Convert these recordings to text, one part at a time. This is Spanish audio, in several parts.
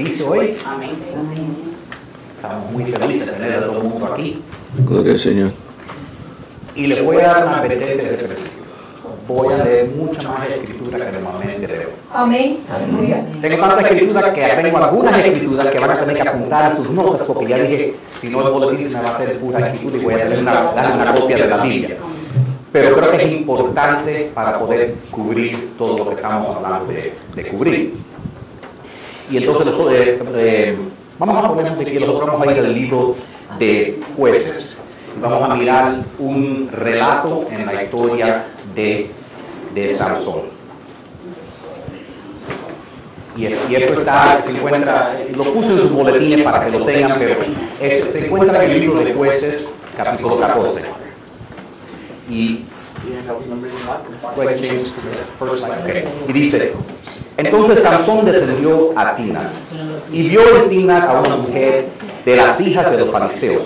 servicio hoy. Amén. Estamos muy felices de tener a todo el mundo aquí. Gloria al Señor. Y les voy a dar una advertencia de principio. Voy a leer mucha más escritura que normalmente leo. Amén. Tengo tanta escritura que tengo algunas escrituras que van a tener que apuntar en sus notas porque ya dije, si no el boletín se me va a hacer pura escritura y voy a darle una, darle una copia de la Biblia. Pero creo que es importante para poder cubrir todo lo que estamos hablando de, de cubrir. Y entonces nosotros, eh, eh, vamos a poner de que nosotros vamos a ir al libro de jueces. Vamos a mirar un relato en la historia de, de Sansón. Y, y esto está, se encuentra, lo puse en sus boletines para que lo tengan, pero es- se encuentra en el libro de jueces, capítulo 14. Y. Y dice, entonces Sansón descendió a Tina y vio en Tina a una mujer de las hijas de los fariseos.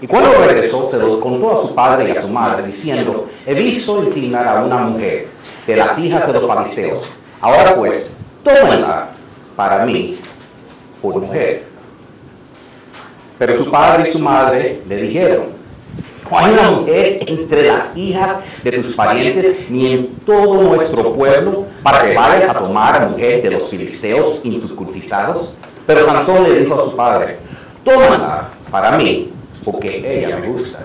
Y cuando regresó se lo contó a su padre y a su madre, diciendo, he visto en Tina a una mujer de las hijas de los fariseos. Ahora pues, tómenla para mí por mujer. Pero su padre y su madre le dijeron, una mujer entre las hijas de tus parientes ni en todo nuestro pueblo para que vayas a tomar a mujer de los filisteos incircuncisados. Pero Sansón le dijo a su padre, tómala para mí, porque ella me gusta.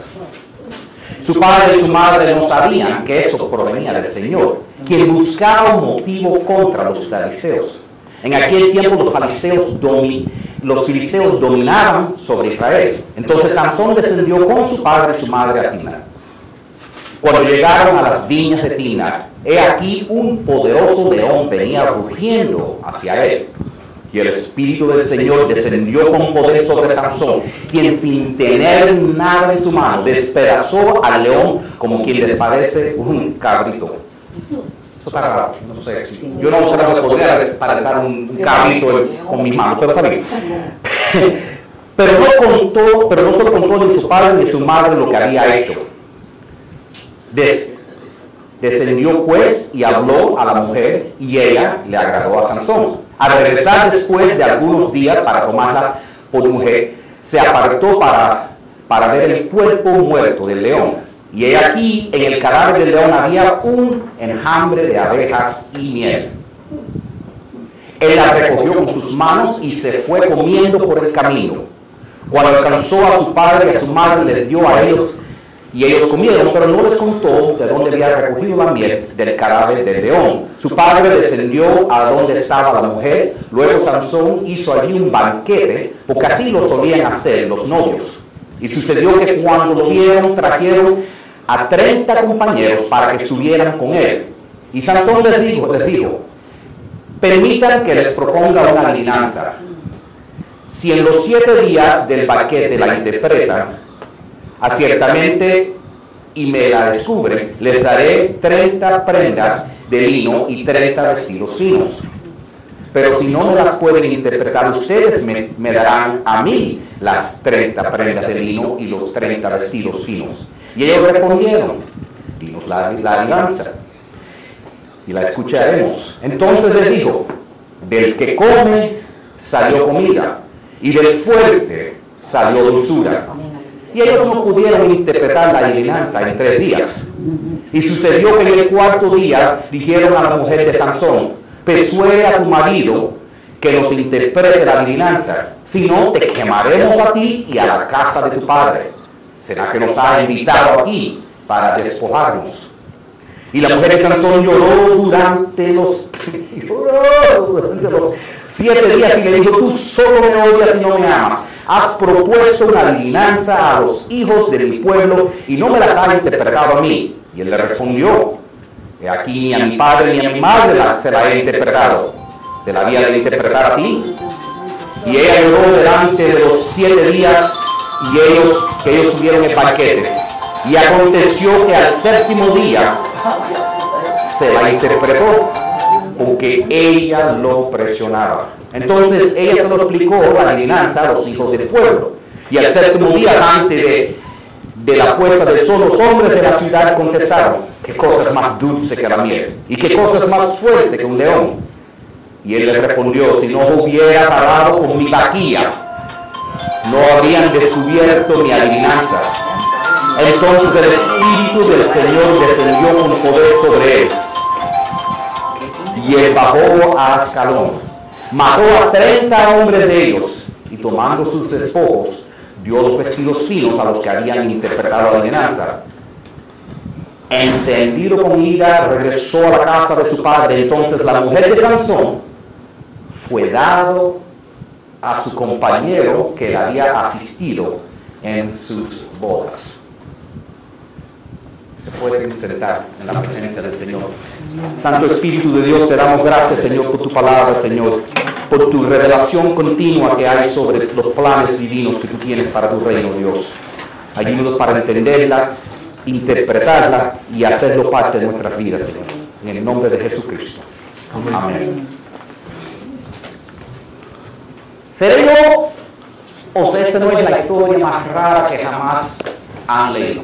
Su padre y su madre no sabían que eso provenía del Señor, quien buscaba un motivo contra los fariseos. En aquel tiempo los fariseos filisteos dominaban sobre Israel. Entonces Sansón descendió con su padre y su madre a Tina. Cuando llegaron a las viñas de Tina, he aquí un poderoso león venía rugiendo hacia él. Y el Espíritu del Señor descendió con poder sobre Sansón, quien sin tener nada en su mano despedazó al león como quien le parece un cabrito. Eso está raro, no sé. Yo no creo que podría despedazar un, un cabrito con mi mano, pero está bien. Pero no contó, pero no se lo contó ni su padre ni su madre lo que había hecho. Des- Descendió pues y habló a la mujer y ella le agradó a Sansón. Al regresar después de algunos días para tomarla por mujer, se apartó para, para ver el cuerpo muerto del león. Y he aquí en el cadáver del león había un enjambre de abejas y miel. Él la recogió con sus manos y se fue comiendo por el camino. Cuando alcanzó a su padre y a su madre, les dio a ellos y ellos comieron, pero no les contó de dónde había recogido la miel del cadáver del león. Su padre descendió a donde estaba la mujer. Luego Sansón hizo allí un banquete, porque así lo solían hacer los novios. Y sucedió que cuando lo vieron, trajeron a 30 compañeros para que estuvieran con él. Y Sansón les dijo, les dijo, permitan que les proponga una adivinanza. Si en los siete días del banquete la interpretan, aciertamente y me la descubren, les daré 30 prendas de lino y 30 vestidos finos. Pero si no me las pueden interpretar ustedes, me, me darán a mí las 30 prendas de lino y los 30 vestidos finos. Y ellos respondieron, dinos la, la alianza y la escucharemos. Entonces les dijo, del que come salió comida y del fuerte salió dulzura. Y ellos no pudieron interpretar la adivinanza en tres días. Y sucedió que en el cuarto día dijeron a la mujer de Sansón, persuade a tu marido que nos interprete la adivinanza, si no te quemaremos a ti y a la casa de tu padre. ¿Será que nos ha invitado aquí para despojarnos? Y la mujer de Sansón lloró durante los, lloró durante los siete días y le dijo, tú solo me odias y no me amas. Has propuesto una adivinanza a los hijos de mi pueblo y no me las has interpretado a mí. Y él le respondió, "He aquí ni a mi padre ni a mi madre las se la he interpretado. ¿Te la había de interpretar a ti? Y ella lloró delante de los siete días y ellos, que ellos tuvieron el banquete. Y aconteció que al séptimo día se la interpretó porque ella lo presionaba. Entonces ella se lo explicó la adivinanza a los hijos del pueblo. Y al séptimo día, antes de, de la puesta del sol, los hombres de la ciudad contestaron, qué cosa es más dulce que la miel y qué cosa es más fuerte que un león. Y él le respondió, si no hubieras hablado con mi vaquilla, no habrían descubierto mi adivinanza. Entonces el Espíritu del Señor descendió con poder sobre él. Y él bajó a Ascalón. Mató a 30 hombres de ellos. Y tomando sus despojos, dio los vestidos finos a los que habían interpretado la adivinanza. Encendido con ira, regresó a la casa de su padre. Entonces la mujer de Sansón fue dado a su compañero que le había asistido en sus bodas se pueden sentar en la presencia del Señor. Santo Espíritu de Dios, te damos gracias, Señor, por tu palabra, Señor, por tu revelación continua que hay sobre los planes divinos que tú tienes para tu reino, Dios. Ayúdanos para entenderla, interpretarla y hacerlo parte de nuestras vidas, Señor. En el nombre de Jesucristo. Amén. ¿Seré yo o sea, esta no es la historia más rara que jamás han leído?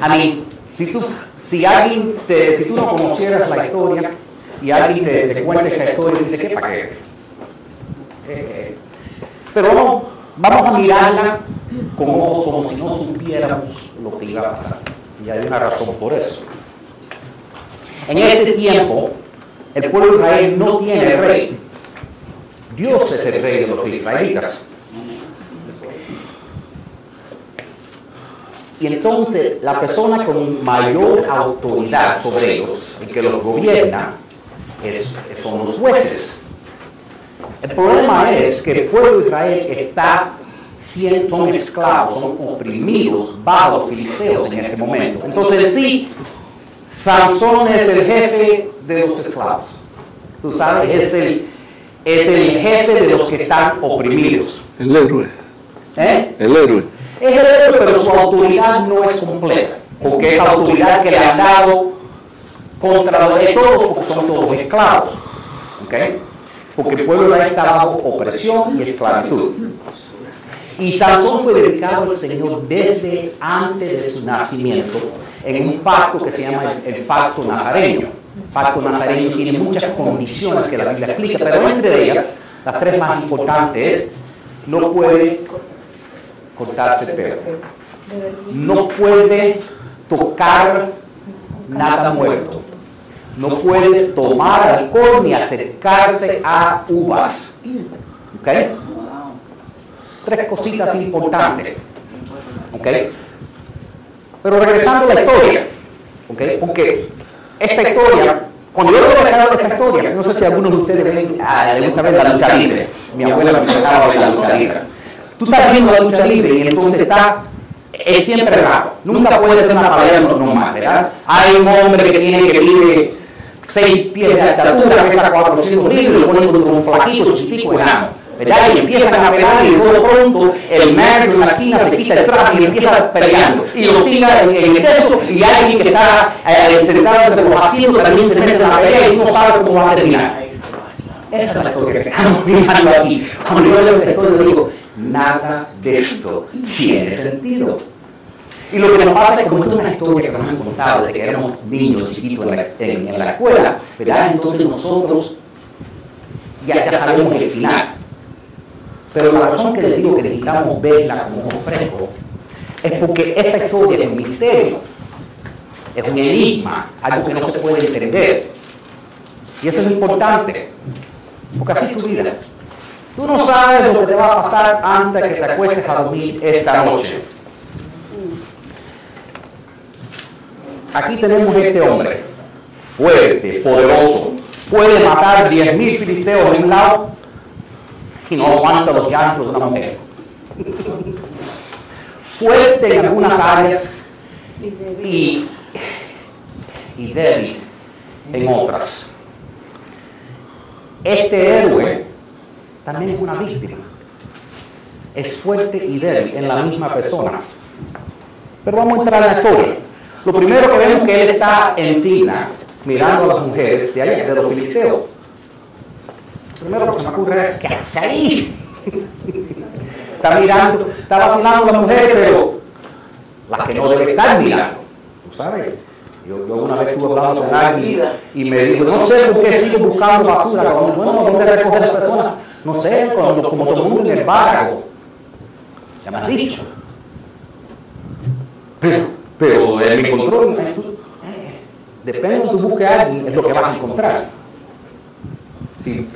A mí, si, tú, si, alguien te, si tú no conocieras la historia y alguien te, te cuenta esta historia, dice, ¿qué paquete? Eh, pero no, vamos a mirarla ojos como si no supiéramos lo que iba a pasar. Y hay una razón por eso. En este tiempo, el pueblo de Israel no tiene rey. Dios es el rey de los israelitas. Y entonces la persona con mayor autoridad sobre ellos, el que los gobierna, es, son los jueces. El problema es que el pueblo de Israel está, son esclavos, son oprimidos bajo los filisteos en este momento. Entonces en sí, Sansón es el jefe de los esclavos. Tú sabes, es el, es el jefe de los que están oprimidos. El héroe. ¿Eh? El héroe. Es el héroe, pero su autoridad no es completa, porque es autoridad que le han dado contra los de todos, porque son todos esclavos. ¿ok? Porque el pueblo de está bajo opresión y esclavitud. Y Sansón fue dedicado al Señor desde antes de su nacimiento en un pacto que se llama el, el pacto nazareño. El pacto nazareño tiene muchas condiciones que la Biblia explica, pero entre ellas, las tres más importantes es, no puede cortarse el pelo, no puede tocar nada muerto, no puede tomar alcohol ni acercarse a uvas. ¿Ok? Tres cositas importantes. ¿Ok? Pero regresando a la historia, ¿ok? Porque esta historia, cuando yo de esta historia, no sé si algunos de ustedes ven, ah, les gusta ver la lucha libre. Mi abuela me sacaba ver la lucha libre. Tú estás viendo la lucha libre y entonces está es siempre raro. Nunca puede ser una pelea normal, ¿verdad? Hay un hombre que tiene que mide 6 pies de altura, pesa 400 libras, y lo ponen contra un flaquito, chiquitico, enano. ¿Verdad? Y empiezan a pelear y de pronto el manager en la se quita el traje y empieza peleando. Y lo tira en, el techo y alguien que está eh, sentado entre los asientos también se mete en la pelea y no sabe cómo va a terminar. Esa es la historia que estamos mirando aquí. Cuando yo leo esta historia digo, nada de esto tiene sentido. Y lo que nos pasa es como esto es una historia que nos han contado desde que éramos niños chiquitos en la, en la escuela, ¿verdad? Entonces nosotros ya, ya sabemos el final. Pero la razón que les digo que necesitamos verla como un fresco es porque esta historia es un misterio, es un enigma, algo que no se puede entender. Y eso es importante, porque así es tu vida. Tú no sabes lo que te va a pasar antes de que te acuestes a dormir esta noche. Aquí tenemos este hombre, fuerte, poderoso, puede matar 10.000 filisteos de un lado y no aguanta los llantos de una mujer. Fuerte en algunas áreas y, y débil en otras. Este héroe también es una víctima. Es fuerte y débil en la misma persona. Pero vamos a entrar en la historia. Lo primero que vemos es que él está en Tina, mirando a las mujeres de allá, de los filisteos. Lo primero que se me ocurre es, ¿qué hace ahí? está mirando, está vacilando a las mujeres, pero las que no debe estar mirando. ¿Tú sabes? Yo, yo una vez estuve hablando con alguien y me dijo, no sé por qué sigo buscando basura. Bueno, ¿dónde recoger las personas? No sé, cuando, como todo el mundo en el barco. Ya me has dicho. Pero, pero en mi control, eh, depende de donde tú busques a alguien, es lo que vas a encontrar. Si,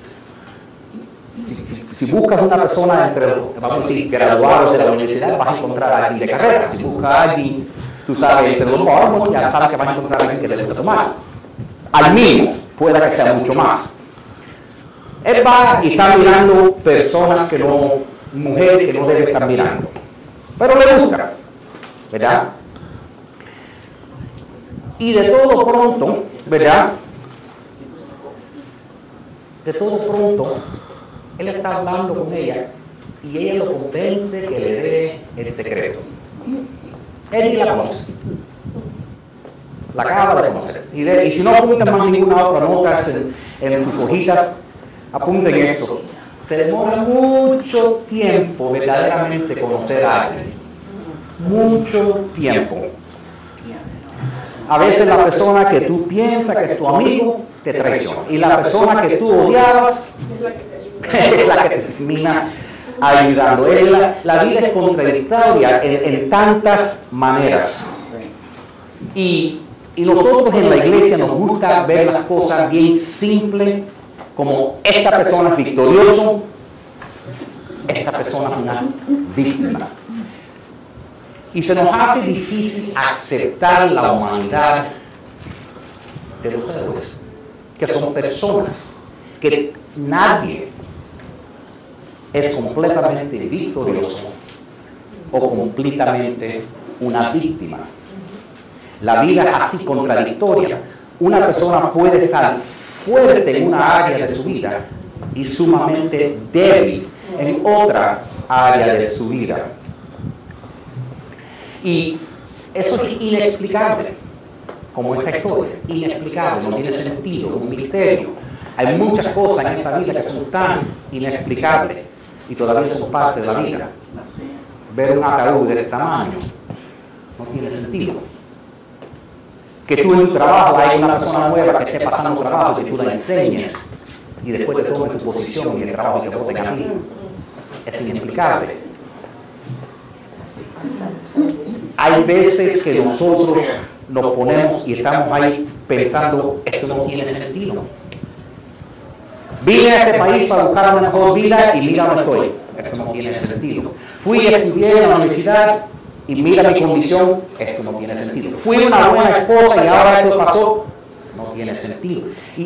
si, buscas una persona entre vamos a decir, graduados de la universidad, vas a encontrar a alguien de carrera. Si buscas a alguien, tú sabes, entre los mormos, ya sabes que vas a encontrar a alguien que le gusta tomar. Al mínimo, pueda que sea mucho más. Él va y está mirando personas que no, mujeres que no debe estar mirando. Pero le gusta, ¿verdad? Y de todo pronto, ¿verdad? De todo pronto, él está hablando con ella y ella lo convence que le dé el secreto. Ni la conoce. La acaba de conocer. Y si no apuntan más ninguna otra nota en, en sus hojitas, apunten esto. Se demora mucho tiempo verdaderamente conocer a alguien. Mucho tiempo. A veces la persona que tú piensas que es tu amigo te traiciona. Y la persona que tú odiabas es la que te termina ayudando. La, la, vida es contradictoria en, en tantas maneras. Y, y nosotros en la iglesia nos gusta ver las cosas bien simples como esta persona es victorioso, esta persona es una víctima. Y se nos hace difícil aceptar la humanidad de los héroes, que son personas, que nadie es completamente victorioso o completamente una víctima. La vida es así contradictoria. Una persona puede estar fuerte en una área de su vida y sumamente débil en otra área de su vida. Y eso es inexplicable, como esta historia, inexplicable, no tiene sentido, un misterio. Hay muchas cosas en esta vida que son tan inexplicables y todavía son parte de la vida. ver un ataúd de este tamaño no tiene sentido. Que tú en tu trabajo hay una persona nueva que esté pasando trabajo, que tú la enseñes y después te tomes tu posición y el trabajo que te voten a ti. Es inexplicable. Hay veces que nosotros nos ponemos y estamos ahí pensando, esto no tiene sentido. Vine a este país para buscar una mejor vida y mira dónde estoy. Esto no tiene sentido. Fui a estudiar en la universidad y mira mi condición. Esto no tiene sentido. Fui una buena esposa y ahora esto pasó. No tiene sentido. Y,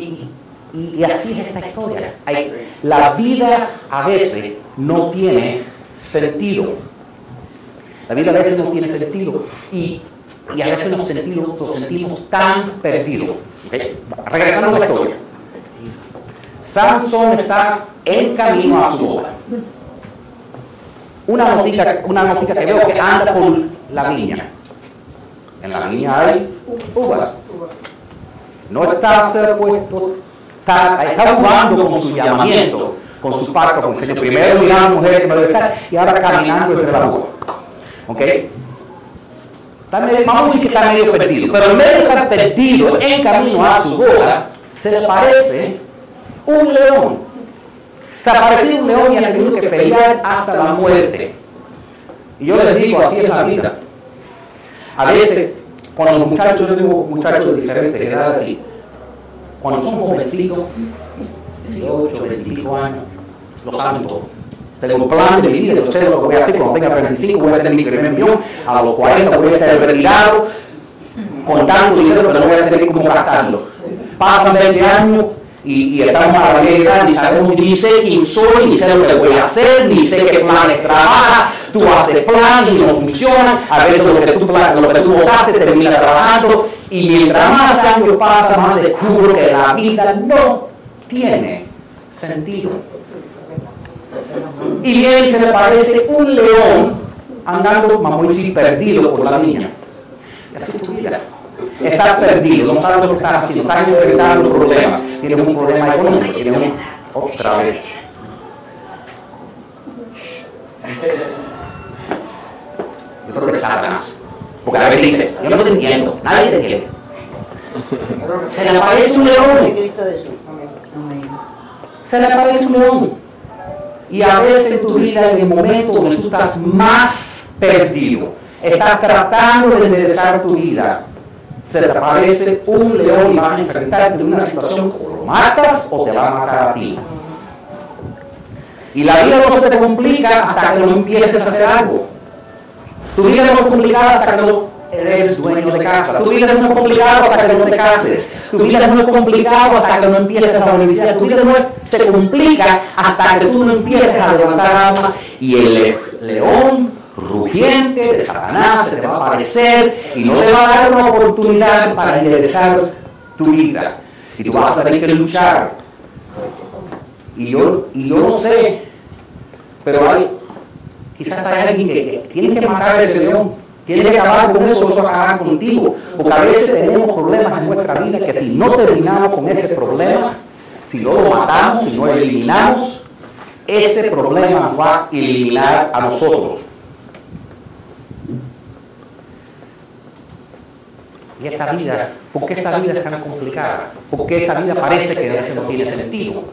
y- y así es esta historia. Hay- la vida a veces no tiene sentido. La vida a veces no tiene sentido. Y, y a veces nos sentimos, nos sentimos tan perdidos. Regresando a la historia. Samson está en camino a su boda. Una noticia, una noticia que veo que anda por la viña. En la viña hay uvas. No está puesto, está, está jugando con su llamamiento, con su pacto con el. Primero mirando a la mujer que me debe estar y ahora caminando entre la uva. ¿Ok? Está medio- vamos a decir que está medio perdido, pero en vez de estar perdido en camino a su boda, se parece un león. Se apareció un león y ha tenido que pelear hasta la muerte. Y yo les digo, así es la vida. A veces, cuando los muchachos, yo tengo muchachos de diferentes edades, y cuando son jovencitos, 18, 25 años, lo saben todo. Tengo un plan de mi vida, yo sé lo que voy a hacer cuando tenga 35, voy a tener mi primer millón, a los 40 voy a estar retirado, con tanto dinero, pero no voy a saber cómo gastarlo. Pasan 20 años y, y estamos a la edad, ni sabemos, ni sé quién soy, ni sé lo que voy a hacer, ni sé qué planes trabaja, tú haces planes y no funcionan, a veces lo que tú, lo que tú votaste termina trabajando, y mientras más años pasan, más descubro que la vida no tiene sentido. Y y se le parece un león andando, vamos perdido por la viña. Y así tu. Estás perdido, no sabes lo que estás haciendo, estás enfrentando problemas, tienes un problema económico, tienes un... Otra vez. Yo creo que Satanás. Porque a veces dice, yo no te entiendo, nadie te entiende. Se le aparece un león, se le aparece un león. Y a veces en tu vida, en el momento donde tú estás más perdido, estás tratando de enderezar tu vida, se te aparece un león y vas a enfrentarte en una situación o lo matas o te va a matar a ti. Y la vida no se te complica hasta que no empieces a hacer algo. Tu vida no es complicada hasta que no eres dueño de casa. Tu vida no es complicada hasta que no te cases. Tu vida no es complicada hasta que no empieces la universidad. Tu vida no se complica hasta que tú no empieces a levantar armas y el le- león rugiente de Satanás se te va a aparecer y no te va a dar una oportunidad para enderezar tu vida. Y tú vas a tener que luchar. Y yo, y yo no sé, pero hay, quizás hay alguien que, tiene que matar a ese león, tiene que acabar con eso, eso va a acabar contigo. Porque a veces tenemos problemas en nuestra vida que si no terminamos con ese problema, si no lo matamos, si no lo eliminamos, ese problema nos va a eliminar a nosotros. Esta vida, ¿por qué esta vida es tan complicada? ¿Por qué esta vida parece que no tiene sentido?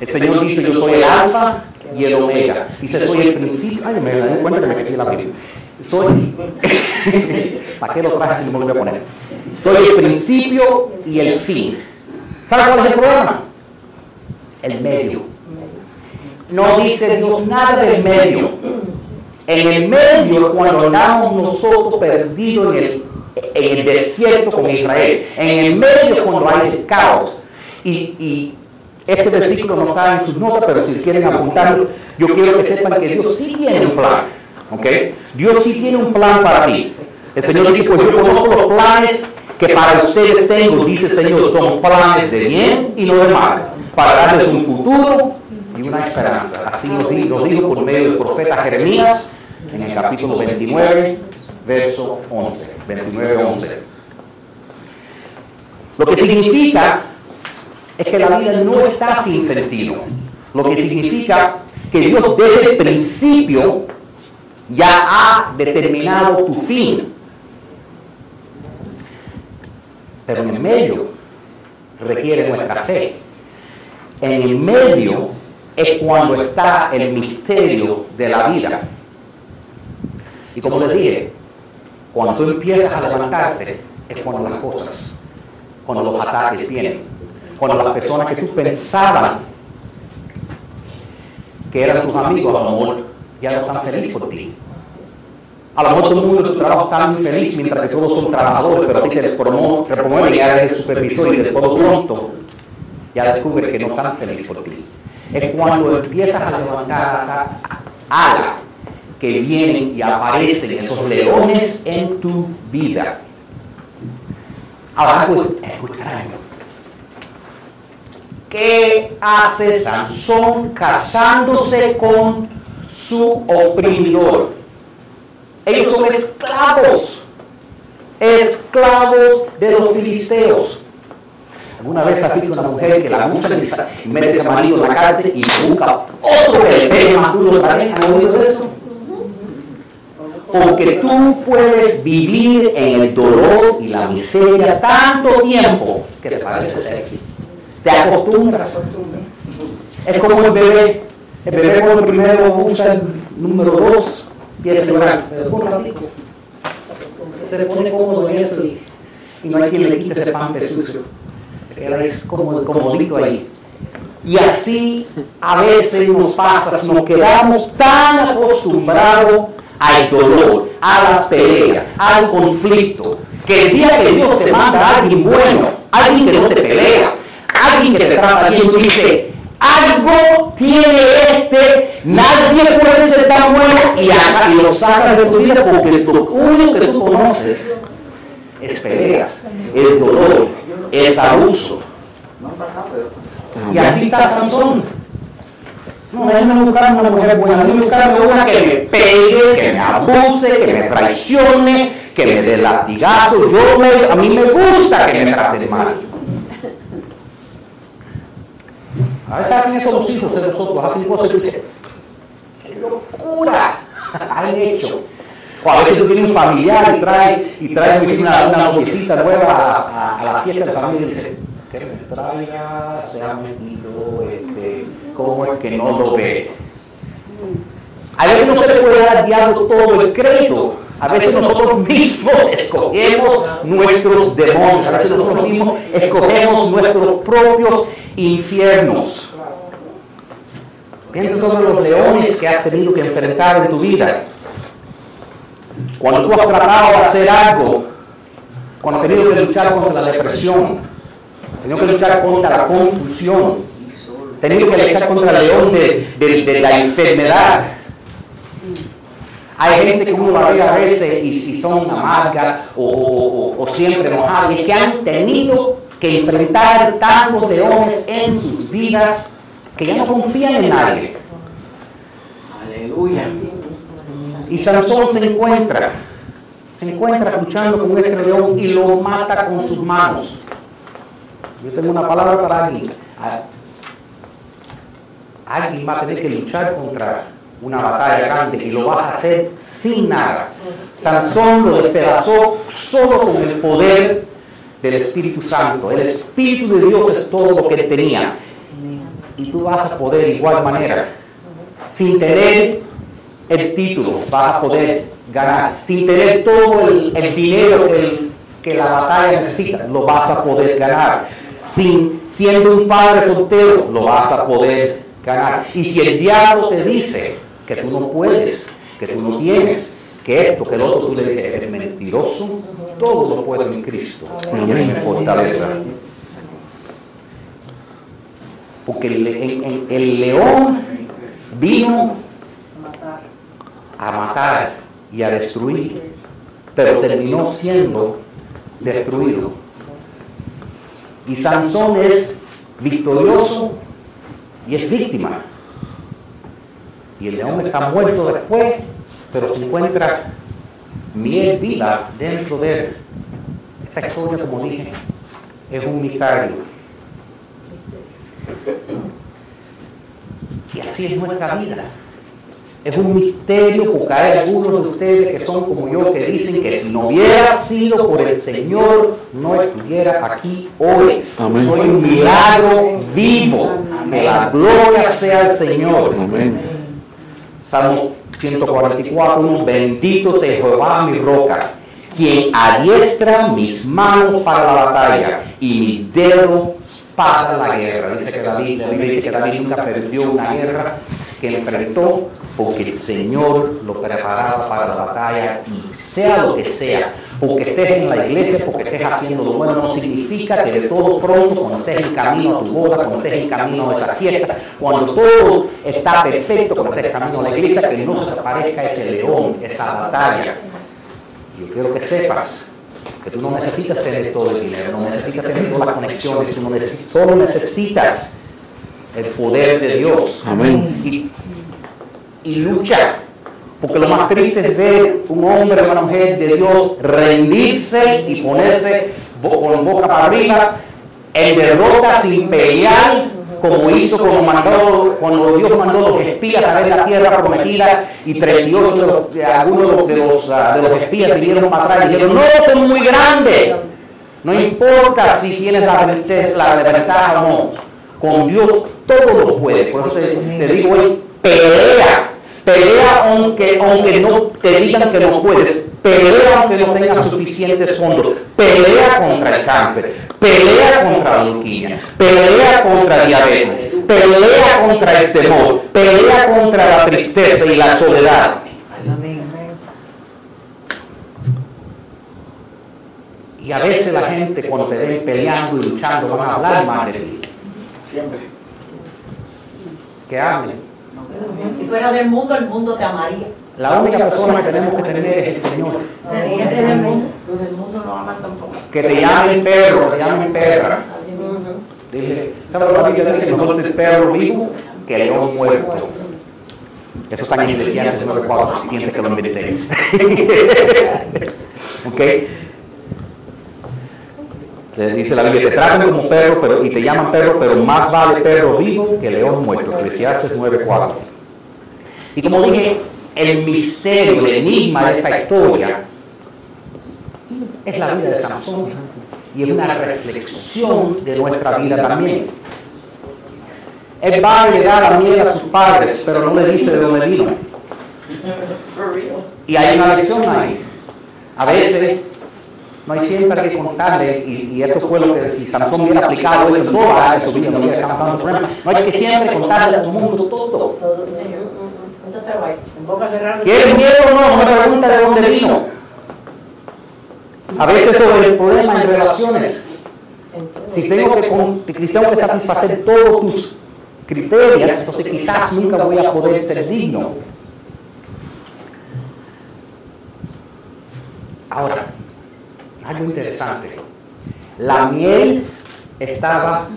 El Señor dice, yo soy el alfa y el omega. Dice, soy el principio. Ay, me di cuenta que me metí la Biblia. Soy... ¿Para qué lo traje si no me lo voy a poner? Soy el principio y el fin. ¿Sabe cuál es el problema? El medio. No dice Dios nada del medio. En el medio, cuando andamos nosotros perdidos en el, en el desierto con Israel, en el medio cuando hay el caos. Y, y este versículo no está en sus notas, pero si quieren apuntarlo, yo quiero que sepan que Dios sí tiene un plan. ¿ok? Dios sí tiene un plan para ti. El Señor dice, pues yo conozco los planes que para ustedes tengo, dice el Señor, son planes de bien y no de mal, para darles un futuro y una esperanza. Así nos di- nos dijo por medio del profeta Jeremías en el capítulo 29, verso 11. 29, 11. Lo que significa es que la vida no está sin sentido. Lo que significa que Dios desde el principio ya ha determinado tu fin. Pero en el medio requiere nuestra fe. En el medio es cuando está el misterio de la vida. Y como les dije, cuando tú empiezas a levantarte, es cuando las cosas, cuando los ataques vienen, cuando las personas que tú pensaban que eran tus amigos, a lo mejor ya no están felices por ti. A lo mejor todo el mundo en tu trabajo está muy feliz mientras que todos son trabajadores, pero a ti te promueven, y ya eres supervisor y de pronto ya descubres que no están felices por ti. Es cuando empiezas a levantar ala que vienen y aparecen esos leones en tu vida. Ahora, algo algo. ¿Qué hace Sansón casándose con su oprimidor? Ellos son esclavos, esclavos de los filisteos. ¿Alguna vez has visto una mujer que la abusa y mete a ese marido en la cárcel y busca otro que más duro también? ¿Han oído de eso? Porque tú puedes vivir en el dolor y la miseria tanto tiempo que te parece sexy. Te acostumbras. Es como el bebé. El bebé cuando primero usa el número dos, empieza a llorar. Pero por un ratito, se pone cómodo en eso y, no hay quien le quite ese pampe sucio. Se queda como comodito ahí. Y así a veces nos pasa, nos quedamos tan acostumbrados al dolor, a las peleas, al conflicto, que el día que Dios te manda a alguien bueno, alguien que no te pelea, alguien que te trata bien, tú dices, algo tiene este, nadie puede ser tan bueno y, acá, y lo sacas de tu vida porque lo único que tú conoces es peleas, es dolor, es abuso. Y así está Sansón. No, déjame buscarme una mujer buena, déjame buscarme una que me pegue, que me abuse, que me traicione, que me dé latigazo. Yo me, a mí me gusta que me traten mal. A veces hacen eso los hijos de nosotros, hacen cosas que dicen, ¡qué locura! Han hecho. O a veces tú tienes un familiar y trae, y trae una, una noviecita nueva a, a, a, la fiesta de familia y dice, que me traiga, se ha metido, este, ¿cómo es que no lo ve? A veces no se le puede dar al diablo todo el crédito. A veces nosotros mismos escogemos nuestros demonios. A veces nosotros mismos escogemos nuestros propios infiernos. Piensa sobre los leones que has tenido que enfrentar en tu vida. Cuando tú has tratado de hacer algo, cuando has tenido que luchar contra la depresión, has tenido que luchar contra la confusión, tenido que luchar contra el león de, de, de la enfermedad. Hay gente que uno la ve a veces y si son amargas o, o, o, siempre enojadas y que han tenido que enfrentar tantos leones en sus vidas que ya no confían en nadie. Aleluya. Y Sansón se encuentra, se encuentra luchando con este león y lo mata con sus manos. Yo tengo una palabra para alguien. Alguien va a tener que luchar contra una batalla grande y lo vas a hacer sin nada. Sansón lo despedazó solo con el poder del Espíritu Santo. El Espíritu de Dios es todo lo que él tenía. Y tú vas a poder de igual manera, sin tener el título, vas a poder ganar. Sin tener todo el, el dinero el, que la batalla necesita, lo vas a poder ganar. Sin siendo un padre soltero, lo vas a poder ganar. Y si el diablo te dice que tú no puedes, que tú no tienes, que esto, que lo otro, tú le dices, eres mentiroso, todo lo puedo en Cristo, en mi fortaleza. Porque el, el, el, león vino a matar y a destruir, pero terminó siendo destruido. Y Sansón es victorioso y es víctima. Y el león está muerto después, pero se encuentra miel viva dentro de él. Esta historia, como dije, es un misterio. Y así es nuestra vida. Es un misterio porque hay algunos de ustedes que son como yo que dicen que si no hubiera sido por el Señor no estuviera aquí hoy. Amén. Soy un milagro vivo. Que la gloria sea al Señor. Amén. Salmo 144, 1, bendito sea Jehová mi roca, quien adiestra mis manos para la batalla y mis dedos para la guerra. Dice que David, la Biblia dice que David nunca perdió una guerra que enfrentó porque el Señor lo preparaba para la batalla y sea lo que sea, porque estés en la iglesia, porque estés haciendo lo bueno, no significa que de todo pronto, cuando estés en camino a tu boda, cuando estés en camino a esa fiesta, cuando todo está perfecto, cuando estés en camino a la iglesia, que no se aparezca ese león, esa batalla. Yo quiero que sepas que tú no necesitas tener todo el dinero, no necesitas tener todas las conexiones, tú no necesitas, solo necesitas el poder de Dios. Amén. Y, y lucha. Porque lo más triste es ver un hombre o una mujer de Dios rendirse y ponerse con boca para arriba en derrota sin pelear, como hizo cuando, mandó, cuando Dios mandó los espías a ver la tierra prometida y 38 de algunos de los, de los, ah, de los espías vinieron para atrás y dijeron, no, son muy grandes. No importa si tienes la, vente- la ventaja o no. Con Dios todo lo puede. Por eso te, digo hoy, pelea. Pelea aunque, aunque no te digan que no puedes. Pelea aunque no tengas suficientes fondos. Pelea contra el cáncer. Pelea contra la leuquimia. Pelea contra diabetes. Pelea contra el temor. Pelea contra la tristeza y la soledad. Y a veces la gente cuando te ven peleando y luchando van a hablar mal de ti. Siempre. Que hablen. Si fuera del mundo, el mundo te amaría. La única persona que tenemos que tener es el Señor. Es mundo. Los del mundo no aman tampoco. Que te llamen perro, te llamen perra. Dile, ¿sabes lo que dice? Mejor ser perro vivo que león muerto. Eso está en Eclesiastes 9.4, si piensas que lo inventé. ¿Ok? Le dice la Biblia, te tratan como perro pero, y te llaman perro, pero más vale perro vivo que león muerto. Eclesiastes 9.4. Y como dije, el misterio, el enigma de esta historia es la vida de Sansón y es una reflexión de nuestra vida también. Él va a heredar la miel a sus padres, pero no le dice de dónde vino. Y hay una lección ahí. A veces no hay siempre que contarle, y, y esto fue lo que si Sansón hubiera aplicado esto toda su vida, no hubiera estado dando problemas. No hay que siempre contarle a todo el mundo todo. ¿Quieres miedo o no? No me pregunta de dónde vino. A veces sobre el problema en relaciones. Si tengo que, con- que satisfacer todos tus criterios, entonces quizás nunca voy a poder ser digno. Ahora, algo interesante. La miel estaba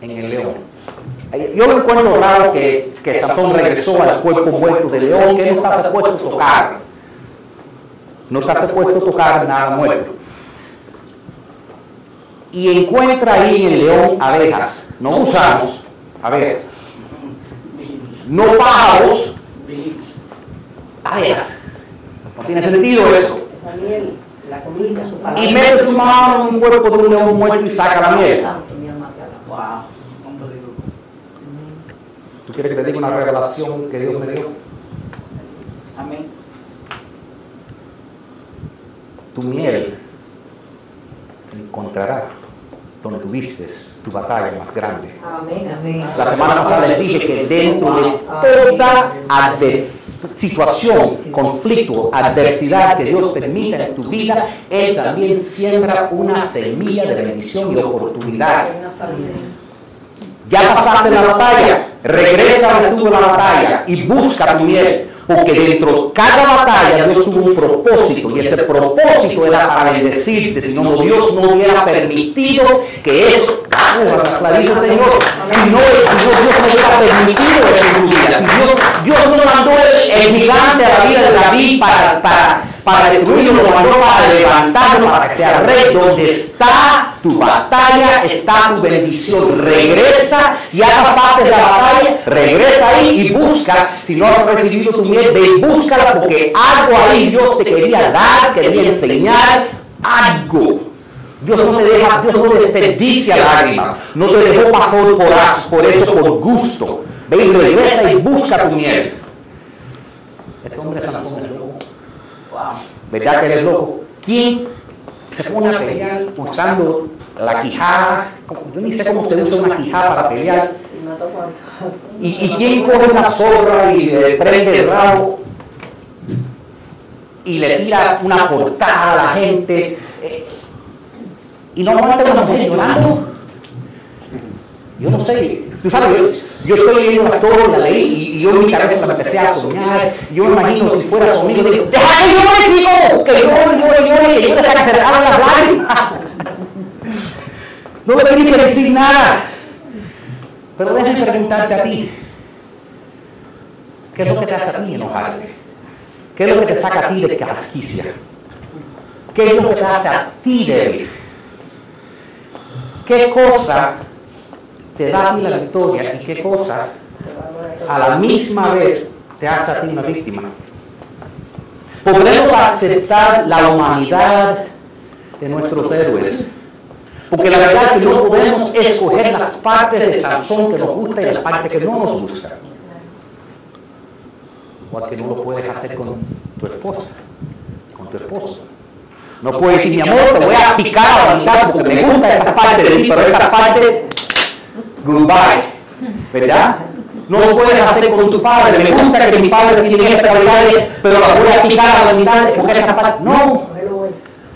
en el león. Yo lo encuentro raro que, que Sansón regresó al cuerpo muerto del león, que no está supuesto a tocar. No está supuesto a tocar nada muerto. Y encuentra ahí en el león abejas, no gusanos, abejas. No pájaros, abejas. No tiene sentido eso. La miel, la comida, su palabra. Y mete su mano en un cuerpo de un león muerto y saca la miel. Wow. ¿Tú quieres que te diga una revelación que Dios me dio? Amén. Tu miel se encontrará donde tuviste tu batalla más grande. La semana pasada les dije que dentro de toda situación, conflicto, adversidad que Dios permita en tu vida, Él también siembra una semilla de bendición y oportunidad. Ya pasaste la batalla, regresa estuvo la batalla y busca tu miel. Porque dentro de cada batalla Dios tuvo un propósito y ese propósito era para bendecirte. Si no, Dios no hubiera permitido que eso, el Señor, si no, si no, Dios no hubiera permitido eso en tu vida. Si Dios, Dios no mandó el, el gigante a la vida de David para, para, para destruirlo, lo mandó para levantarlo, para que sea rey. Donde está tu batalla, está tu bendición. Regresa, ya pasaste la batalla, regresa ahí y busca. Si no has recibido tu miel, ve y búscala porque algo ahí Dios te quería dar, quería enseñar algo. Dios no te deja, Dios no desperdicia lágrimas, no te dejó pasar por, por eso por gusto. Ve y regresa y busca tu miel. Este hombre. ¿Verdad que eres loco? ¿Quién se pone a pelear usando la quijada? Yo ni sé cómo se usa una quijada para pelear. Y. ¿Y, quién coge una zorra y le prende el rabo y le tira una portada a la gente? eh, y no aguanta una mujer llorando. Yo no sé. Tú sabes, yo, yo estoy leyendo la historia, la leí y, y yo en mi cabeza me empecé a soñar. Yo me imagino si fuera conmigo, digo, ¡deja que llore, chico! Que llore, llore, llore, que llore hasta que se hagan las lágrimas. No le tienes que decir nada. Pero déjame preguntarte a ti. ¿Qué es lo que te hace a ti enojarte? ¿Qué es lo que te saca a ti de casquicia? ¿Qué es lo que te hace a ti débil? ¿Qué cosa te da a ti la victoria y qué cosa a la misma vez te hace a ti una víctima? Podemos aceptar la humanidad de nuestros héroes. Porque la verdad es que no podemos escoger las partes de Sansón que nos gustan y las partes que no nos gustan. Igual que no lo puedes hacer con tu esposa, con tu esposo. No puedes decir, mi amor, te voy a picar a la mitad porque me gusta esta parte de ti, pero esta parte, goodbye. ¿Verdad? No lo puedes hacer con tu padre. Me gusta que mi padre tiene esta cualidad, pero la voy a picar a la mitad porque esta parte. No.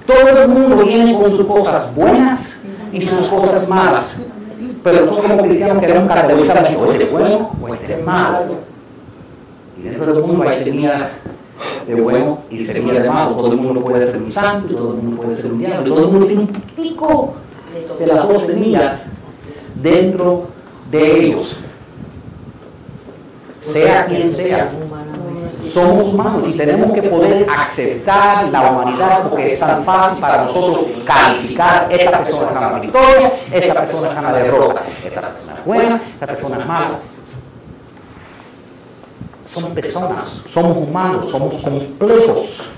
Todo el mundo viene con sus cosas buenas y sus cosas malas. Pero nosotros como cristianos queremos categorizar a este es bueno o este es malo. Y dentro del mundo hay semilla de bueno y semilla de malo. Todo el mundo puede ser un santo todo el mundo puede ser un diablo. Todo el mundo tiene un poquitico de las dos semillas dentro de ellos. Sea quien sea, somos humanos y tenemos que poder aceptar la humanidad porque es tan fácil para nosotros calificar esta persona es una victoria, esta persona es una derrota, esta persona es buena, esta persona es mala. Son personas, somos humanos, somos complejos.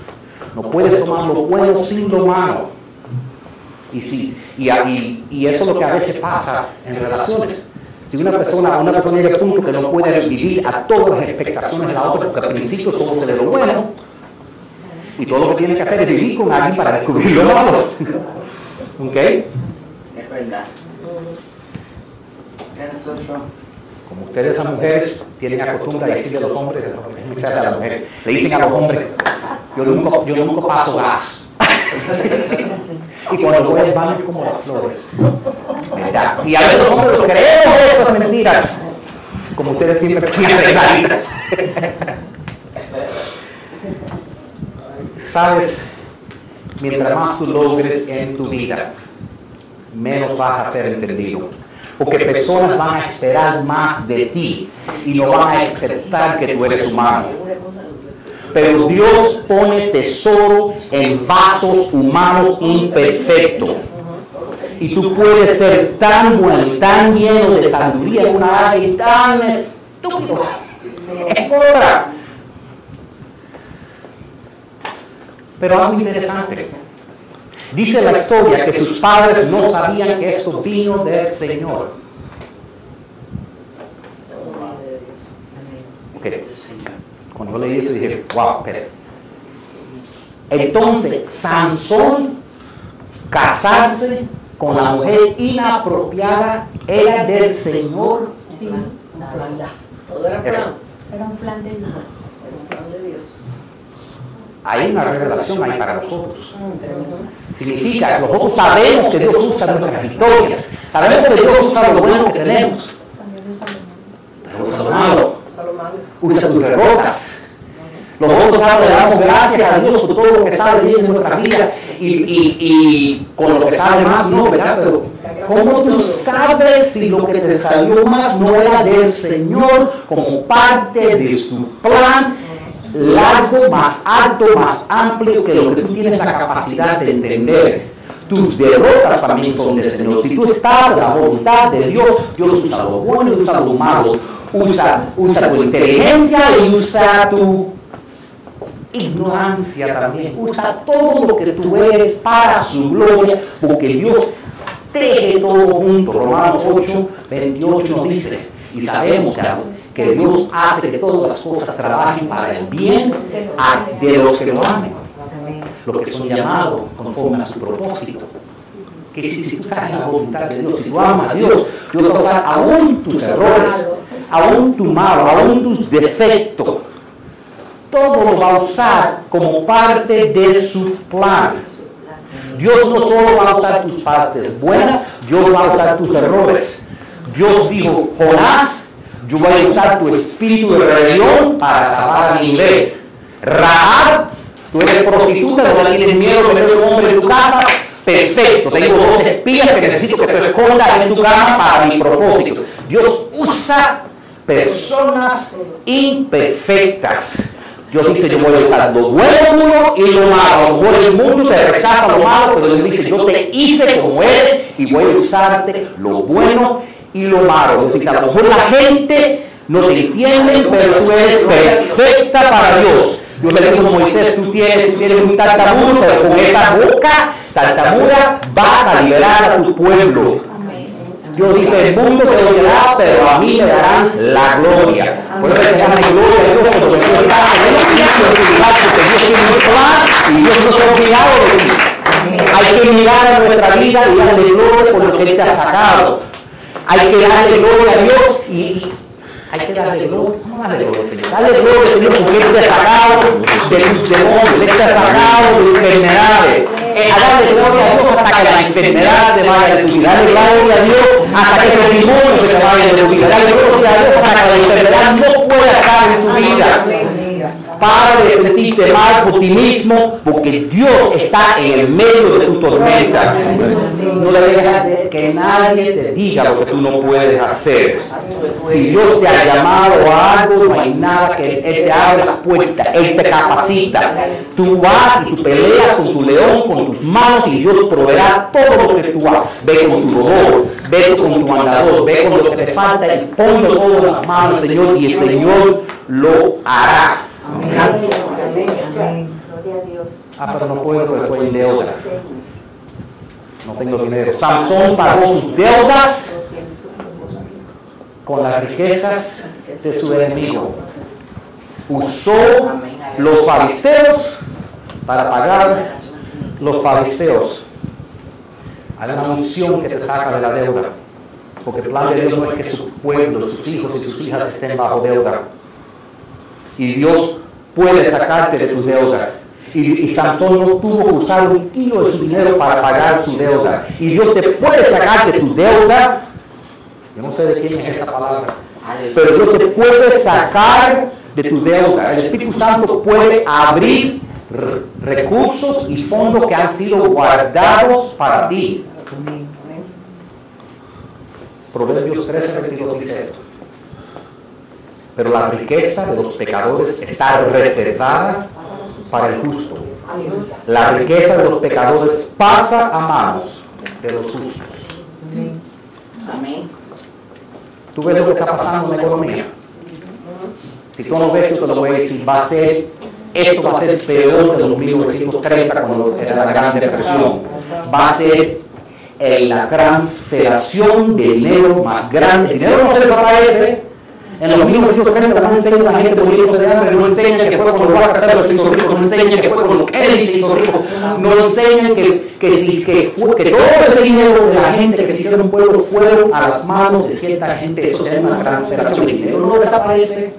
No puedes tomar lo bueno sin lo malo. Y, sí, y, y, y eso es lo que a veces pasa en relaciones. Si una persona, una persona llega al punto que no puede vivir a todas las expectaciones de la otra, porque al principio solo se ve lo bueno, y todo lo que tiene que hacer es vivir con alguien para descubrir lo malo. ¿Ok? Es verdad. Como ustedes las mujeres tienen la costumbre de decirle a los hombres, echarle a las mujeres, le dicen a los hombres, yo nunca, yo nunca paso gas. y cuando voy al baño como las flores. ¿Verdad? Y a veces lo creemos esas mentiras. Como ustedes siempre tienen regalitas. Sabes, mientras más tú logres en tu vida, menos vas a ser entendido. Porque personas van a esperar más de ti y no van a aceptar que tú eres humano. Pero Dios pone tesoro en vasos humanos imperfectos. Y tú puedes ser tan bueno tan lleno de sabiduría en una área y tan estúpido en otra. Pero algo interesante. Dice la historia que sus padres no sabían que esto vino del Señor. Ok. Cuando yo leí eso dije, wow, espera. Entonces, Sansón casarse con la mujer inapropiada era del Señor. Sí, la verdad. Todo era plan. Eso. Era un plan de Dios. Era un plan de Dios. Hay una revelación ahí para nosotros. Significa, nosotros sabemos que Dios usa nuestras victorias. Sabemos que Dios usa lo bueno que tenemos. Pero usa lo malo. Usa tus derrotas. Nosotros le damos gracias a Dios por todo lo que sale bien en nuestra vida y, y, y con lo que sale más no, ¿verdad? Pero ¿cómo tú sabes si lo que te salió más no era del Señor como parte de su plan largo, más alto, más amplio que lo que tú tienes la capacidad de entender. Tus derrotas también son del Señor. Si tú estás en la voluntad de Dios, Dios usa lo bueno y usa lo malo. Usa, usa tu inteligencia y usa tu ignorancia también. Usa todo lo que tú eres para su gloria, porque Dios teje todo junto. Romanos 8, 28 nos dice, y sabemos que, Dios hace que todas las cosas trabajen para el bien de los que lo amen, los que son llamados conforme a su propósito. Que si, si tú estás en la voluntad de Dios, si tú amas a Dios, Dios va a usar aún tus errores, aún tu malo, aún tus defectos, todo lo va a usar como parte de su plan. Dios no solo va a usar tus partes buenas, Dios va a usar tus errores. Dios dijo, Jonás, yo voy a usar tu espíritu de rebelión para salvar a Nínive. Rahab, tú eres prostituta, no tienes miedo de meter un hombre en tu casa. Perfecto, tengo dos espías que necesito que tú escondas en tu cama para mi propósito. Dios usa personas imperfectas. Dios dice, yo voy a usar lo bueno y lo malo. A lo mejor el mundo te rechaza lo malo, pero Dios dice, yo te hice como eres y voy a usarte lo bueno y lo malo. Dios dice, a lo mejor la gente no te entiende, pero tú eres perfecta para Dios. Dios le dijo Moisés, tú tienes, tú tienes un tartamudo, pero con esa boca tartamuda vas a liberar a tu pueblo. Dios dice, el mundo te odiará, pero a mí me darán la gloria. Por eso te dan la gloria a Dios, porque Dios está en el piso de tu lugar, porque Dios tiene un plan y Dios no se ha olvidado de ti. Hay que mirar a nuestra vida y darle gloria por lo que Él te ha sacado. Hay que darle gloria a Dios y, hay que darle gloria. ¿Cómo darle gloria, Señor? Dale gloria, Señor, porque Él te ha sacado de tus demonios, Él te ha sacado de enfermedades. A darle gloria a Dios hasta que la enfermedad se vaya de tu vida. Dale gloria a Dios hasta que ese demonio se de gloria a hasta que la enfermedad no pueda estar en tu vida. Para de sentirte mal por ti mismo, porque Dios está en el medio de tu tormenta. No le dejes que nadie te diga lo que tú no puedes hacer. Si Dios te ha llamado a algo, no hay nada que Él te abre las puertas, Él te capacita. Tú vas y tú peleas con tu león, con tus manos, y Dios proveerá todo lo que tú hagas. Ve con tu dolor, ve con tu andador, ve con lo que te falta y ponlo todo en las manos, Señor, y el Señor lo hará. Amén. Amén. Gloria a Dios. Ah, pero no puedo en deuda. No tengo dinero. Sansón pagó sus deudas con las riquezas de su enemigo. Usó los fariseos para pagar los fariseos. Hay una unción que te saca de la deuda. Porque el plan de Dios no es que su pueblo, sus hijos y sus hijas estén bajo deuda. Y Dios puede sacarte de tu deuda. Y, y Sansón no tuvo que usar un kilo de su dinero para pagar su deuda. Y Dios te puede sacar de tu deuda. Yo no sé de quién es esa palabra. Pero Dios te puede sacar de tu deuda. El Espíritu Santo puede abrir re- recursos y fondos que han sido guardados para ti. Proverbios 13, 22 dice esto. Pero la riqueza de los pecadores está reservada para el justo. La riqueza de los pecadores pasa a manos de los justos. Amén. Tú ves lo que está pasando en la economía. Si tú no ves, yo te lo voy a decir, va a ser, esto va a ser peor de los 1930 cuando era la Gran Depresión. Va a ser eh, la transferación de dinero más grande. El dinero no se desaparece. En los 1930 no enseñan a la gente muriéndose de hambre, no enseñan que fue cuando Rockefeller se hizo rico, no enseñan que fue cuando Kennedy se hizo rico, no enseñan que, que, si- que, fue- que todo ese dinero de la gente que se hicieron pueblo fueron a las manos de cierta gente, eso se llama transferación, el dinero. No desaparece,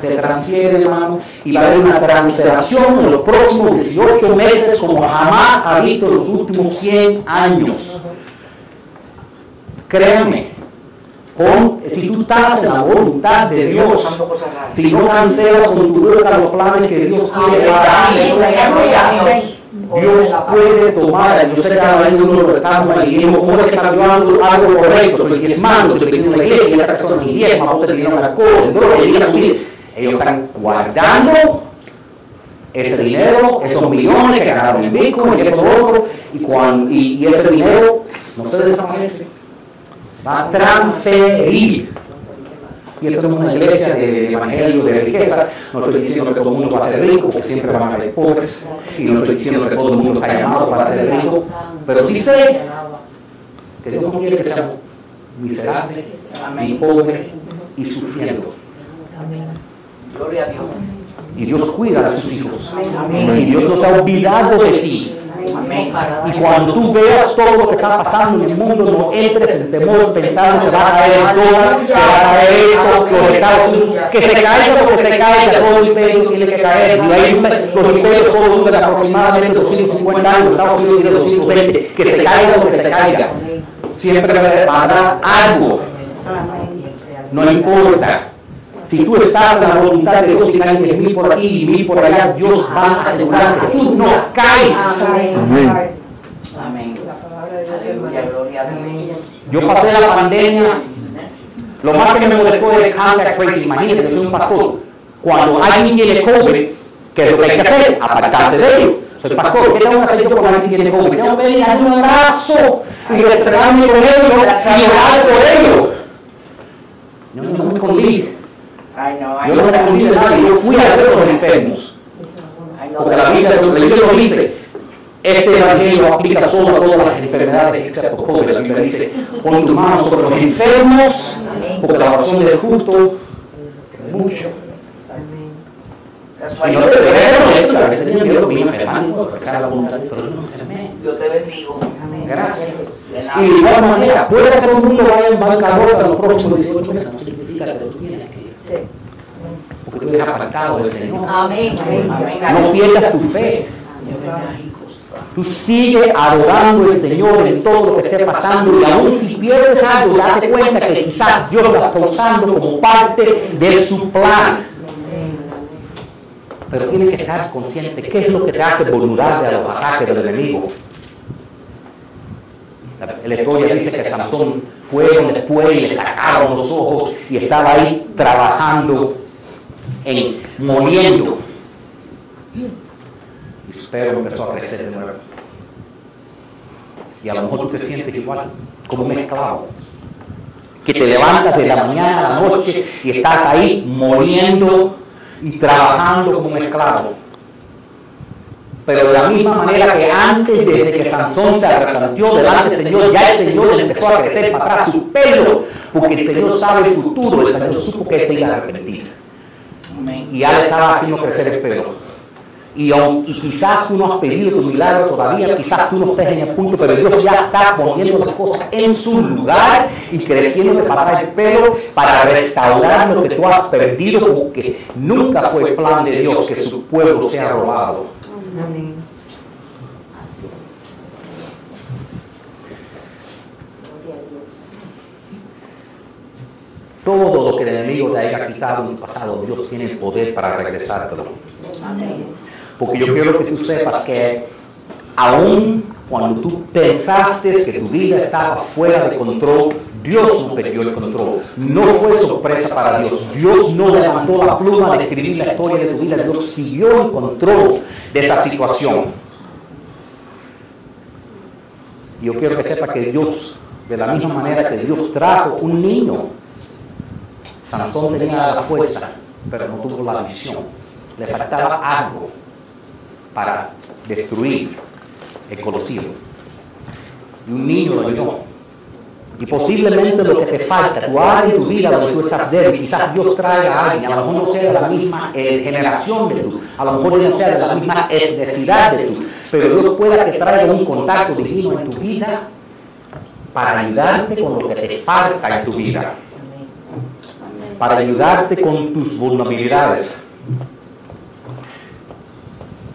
se transfiere de mano. y va a haber una transferación en los próximos 18 meses como jamás ha visto en los últimos 100 años. Créanme, si tú estás en la voluntad de Dios, si no cancelas con tu boca los planes que Dios tiene para ti, Dios puede tomar, yo sé que a veces uno lo estamos ahí, dijimos, ¿cómo es que está llevando algo correcto? Estoy diezmando, estoy pidiendo en la iglesia, esta persona ni diezma, otra le dieron alcohol, droga, y a subir. Ellos están guardando ese dinero, esos millones que ganaron en Bitcoin y esto otro, y, cuan- y, y ese dinero no se desaparece, va a transferir. Y esto es una iglesia de, evangelio, de riqueza. No estoy diciendo que todo el mundo va a ser rico, porque siempre van a haber pobres. Y no estoy diciendo que todo el mundo está llamado para ser rico. Pero sí sé que Dios no quiere que seamos miserables, y pobres y sufriendo. Gloria a Dios. Y Dios cuida a sus hijos. Y Dios no se ha olvidado de ti. Amén. Y cuando tú veas todo lo que está pasando en el mundo, no entres en temor pensando se va a caer el dólar, se va a caer esto, los Estados Unidos, que se caiga porque se caiga, todo el imperio tiene que caer. Y un- los imperios todos duran aproximadamente 250 años, Estados Unidos tiene 220, que se caiga lo que se caiga. Siempre va a dar algo, no importa. Si tú estás en la voluntad de Dios y hay diez mil por aquí y mil por allá, Dios va a asegurar que tú no caes. Amén. Aleluya, gloria a Dios. Yo pasé la pandemia, lo más que me molestó era el contact tracing. Imagínate, yo soy un pastor. Cuando alguien tiene COVID, ¿qué es lo que hay que hacer? Apartarse de ellos. Soy pastor, ¿qué tengo que hacer yo cuando alguien tiene COVID? Tengo que darle un abrazo y restregarme con ellos y orar por ellos. Yo no me escondí. Ay, no, ay, Yo no me escondí de nadie. Yo fui a ver los enfermos. ay, no. Porque la Biblia, la Biblia lo dice. Este evangelio aplica solo a todas las enfermedades excepto COVID. La Biblia dice, pon tu mano sobre los enfermos, porque la oración del justo es mucho. Y no te ser honesto, a veces tenía miedo que me enfermar, porque esa es la voluntad, pero yo no me enfermé. Dios te bendigo. Gracias. De Y de igual manera, puede que todo el mundo vaya en bancarrota en los próximos 18 meses, no significa que tú tienes que porque tú eres apartado del Señor. Amén. No pierdas tu fe. Tú sigue adorando al Señor en todo lo que esté pasando y aún si pierdes algo, date cuenta que quizás Dios lo está usando como parte de su plan. Pero tienes que estar consciente qué es lo que te hace vulnerable a los ataques del enemigo. La, la historia dice que Sansón fueron después y le sacaron los ojos y estaba ahí trabajando en moliendo. Y su pelo empezó a crecer de nuevo. Y a lo mejor tú te sientes igual, como un esclavo. Que te levantas de la mañana a la noche y estás ahí moliendo y trabajando como un esclavo. Pero de la misma manera que antes, desde que Sansón se arrepintió delante del Señor, ya el Señor le empezó a crecer para atrás su pelo, porque el Señor sabe el futuro, el Señor supo que él se iba a arrepentir y ya le estaba haciendo crecer el pelo. Y, quizás tú no has pedido tu milagro todavía, quizás tú no estés en el punto, pero Dios ya está poniendo las cosas en su lugar y creciendo para atrás el pelo para restaurar lo que tú has perdido, porque nunca fue plan de Dios que su pueblo sea robado. Amén. Todo lo que el enemigo te haya quitado en tu pasado, Dios tiene el poder para regresártelo. Porque yo quiero que tú sepas que aún cuando tú pensaste que tu vida estaba fuera de control, Dios no perdió el control. No fue sorpresa para Dios. Dios no levantó la pluma de escribir la historia de tu vida. Dios siguió en control de esa situación. Yo quiero que sepa que Dios, de la misma manera que Dios trajo un niño, Sansón tenía la fuerza, pero no tuvo la visión. Le faltaba algo para destruir el Colosio. Y un niño lo vio. Y posiblemente lo que te falta, tu área en tu vida donde tú estás débil, quizás Dios traiga a alguien, a lo mejor no sea de la misma eh, generación de tú, a lo mejor no sea de la misma etnicidad de tú, pero Dios pueda que traiga un contacto divino en tu vida para ayudarte con lo que te falta en tu vida, para ayudarte con tus vulnerabilidades.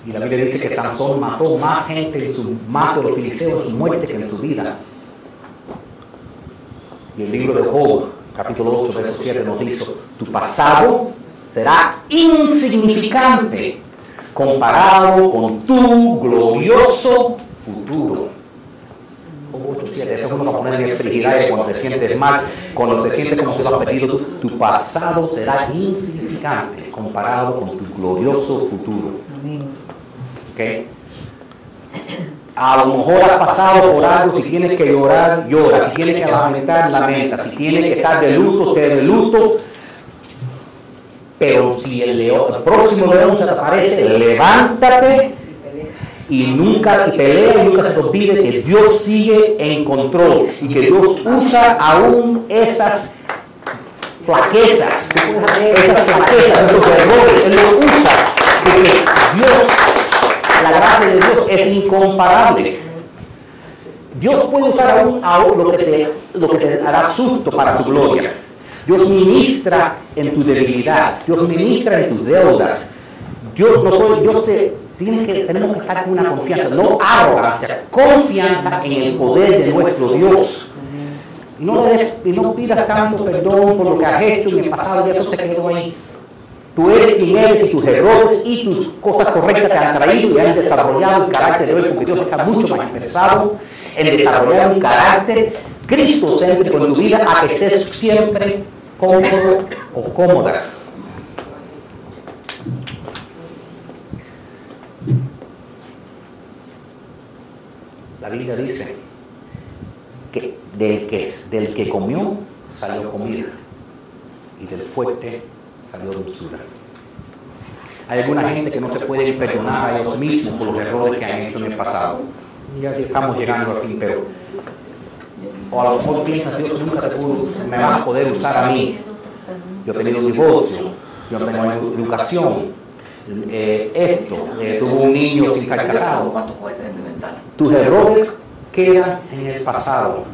Y la Biblia dice que Sansón mató más gente, en su, más de los filisteos su muerte que en su vida. Y el libro de Job, capítulo 8, verso 7, nos dice, tu pasado será insignificante comparado con tu glorioso futuro. Job 8, 7. 7. Eso es uno para poner en frigidaire cuando te sientes mal, cuando te sientes como si lo has perdido. Tu, tu pasado será insignificante comparado con tu glorioso futuro. Amén. ¿ok? A lo mejor has pasado por algo, si tienes que llorar, llora, si tienes que lamentar, lamenta, si tienes que estar de luto, esté de luto. Pero si el, próximo león se te aparece, levántate y nunca y pelea y nunca se te olvide que Dios sigue en control y que Dios usa aún esas flaquezas, esas flaquezas, esos errores, Él los usa porque Dios, la gracia de Dios es incomparable. Dios puede usar aún, aún lo, que te, lo que te hará susto para su gloria. Dios ministra en tu debilidad, Dios ministra en tus deudas. Dios, no puede- Dios te, tiene que, tenemos que estar con una confianza, no arrogancia, confianza en el poder de nuestro Dios. Y no, des- y no pidas tanto perdón por lo que has hecho en el pasado, ya eso se quedó ahí. Tú eres quien eres y tus errores y tus cosas correctas te han traído y han desarrollado el carácter de hoy, porque Dios está mucho más interesado en desarrollar un carácter cristocéntrico en tu vida a que estés siempre cómodo o cómoda. La Biblia dice que del que, del que comió salió comida y del fuerte salió dulzura. Hay alguna gente que no se puede perdonar a ellos mismos por los errores que han hecho en el pasado. Y así estamos llegando al fin, pero o a lo mejor piensas, Dios nunca te pudo, me vas a poder usar a mí. Yo he tenido un divorcio, yo no tengo educación, eh, esto, eh, tuve un niño sin estar casado. Tus errores quedan en el pasado.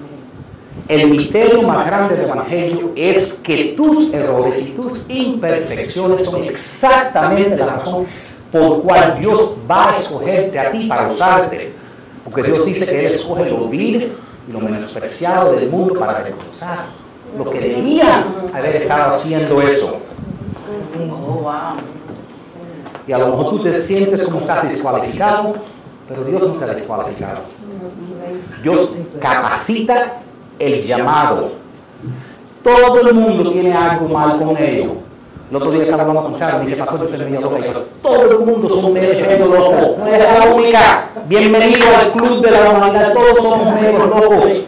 El misterio más grande del Evangelio es que tus errores y tus imperfecciones son exactamente la razón por cual Dios va a escogerte a ti para usarte. Porque Dios dice que Él escoge lo vil y lo menospreciado del mundo para avergonzar. Lo que debían haber estado haciendo eso. Y a lo mejor tú te sientes como estás descualificado, pero Dios no ha descualificado. Dios capacita el llamado. Todo el mundo tiene algo mal con ellos. El otro día estaba hablando con Charlie, me dice, pastor, yo soy medio todo el mundo son medio, locos. No eres la única. Bienvenido al club de la humanidad. Todos somos medio locos.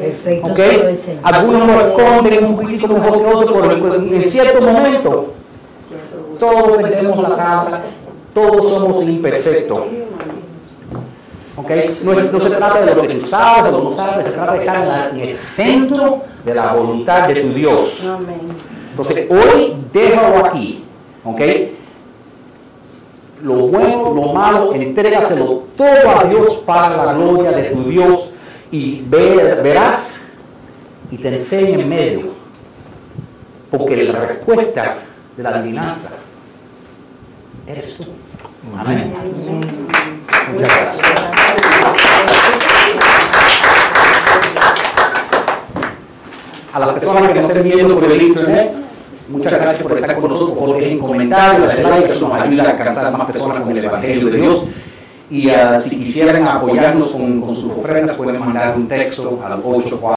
Perfecto, ¿Ok? solo el Señor. Algunos lo esconden un poquitico mejor que otros, pero en- cierto momento todos perdemos la tabla, todos somos imperfectos. ¿Ok? No, es- no se trata de lo que tú sabes, de lo que no sabes, se trata de estar en, la- en el centro de la voluntad de tu Dios. Amén. Entonces, hoy déjalo aquí. ¿Ok? Lo bueno, lo malo, entrégaselo todo a Dios para la gloria de tu Dios y ve- verás y ten fe en medio. Porque la respuesta de la adivinanza eres tú. Amén. Muchas gracias. A las personas que nos estén viendo por el internet, muchas gracias por estar con nosotros, por dejen comentarios, darle like, eso nos ayuda a alcanzar más personas con el Evangelio de Dios. Y ah, si quisieran apoyarnos con, sus ofrendas, pueden mandar un texto al 84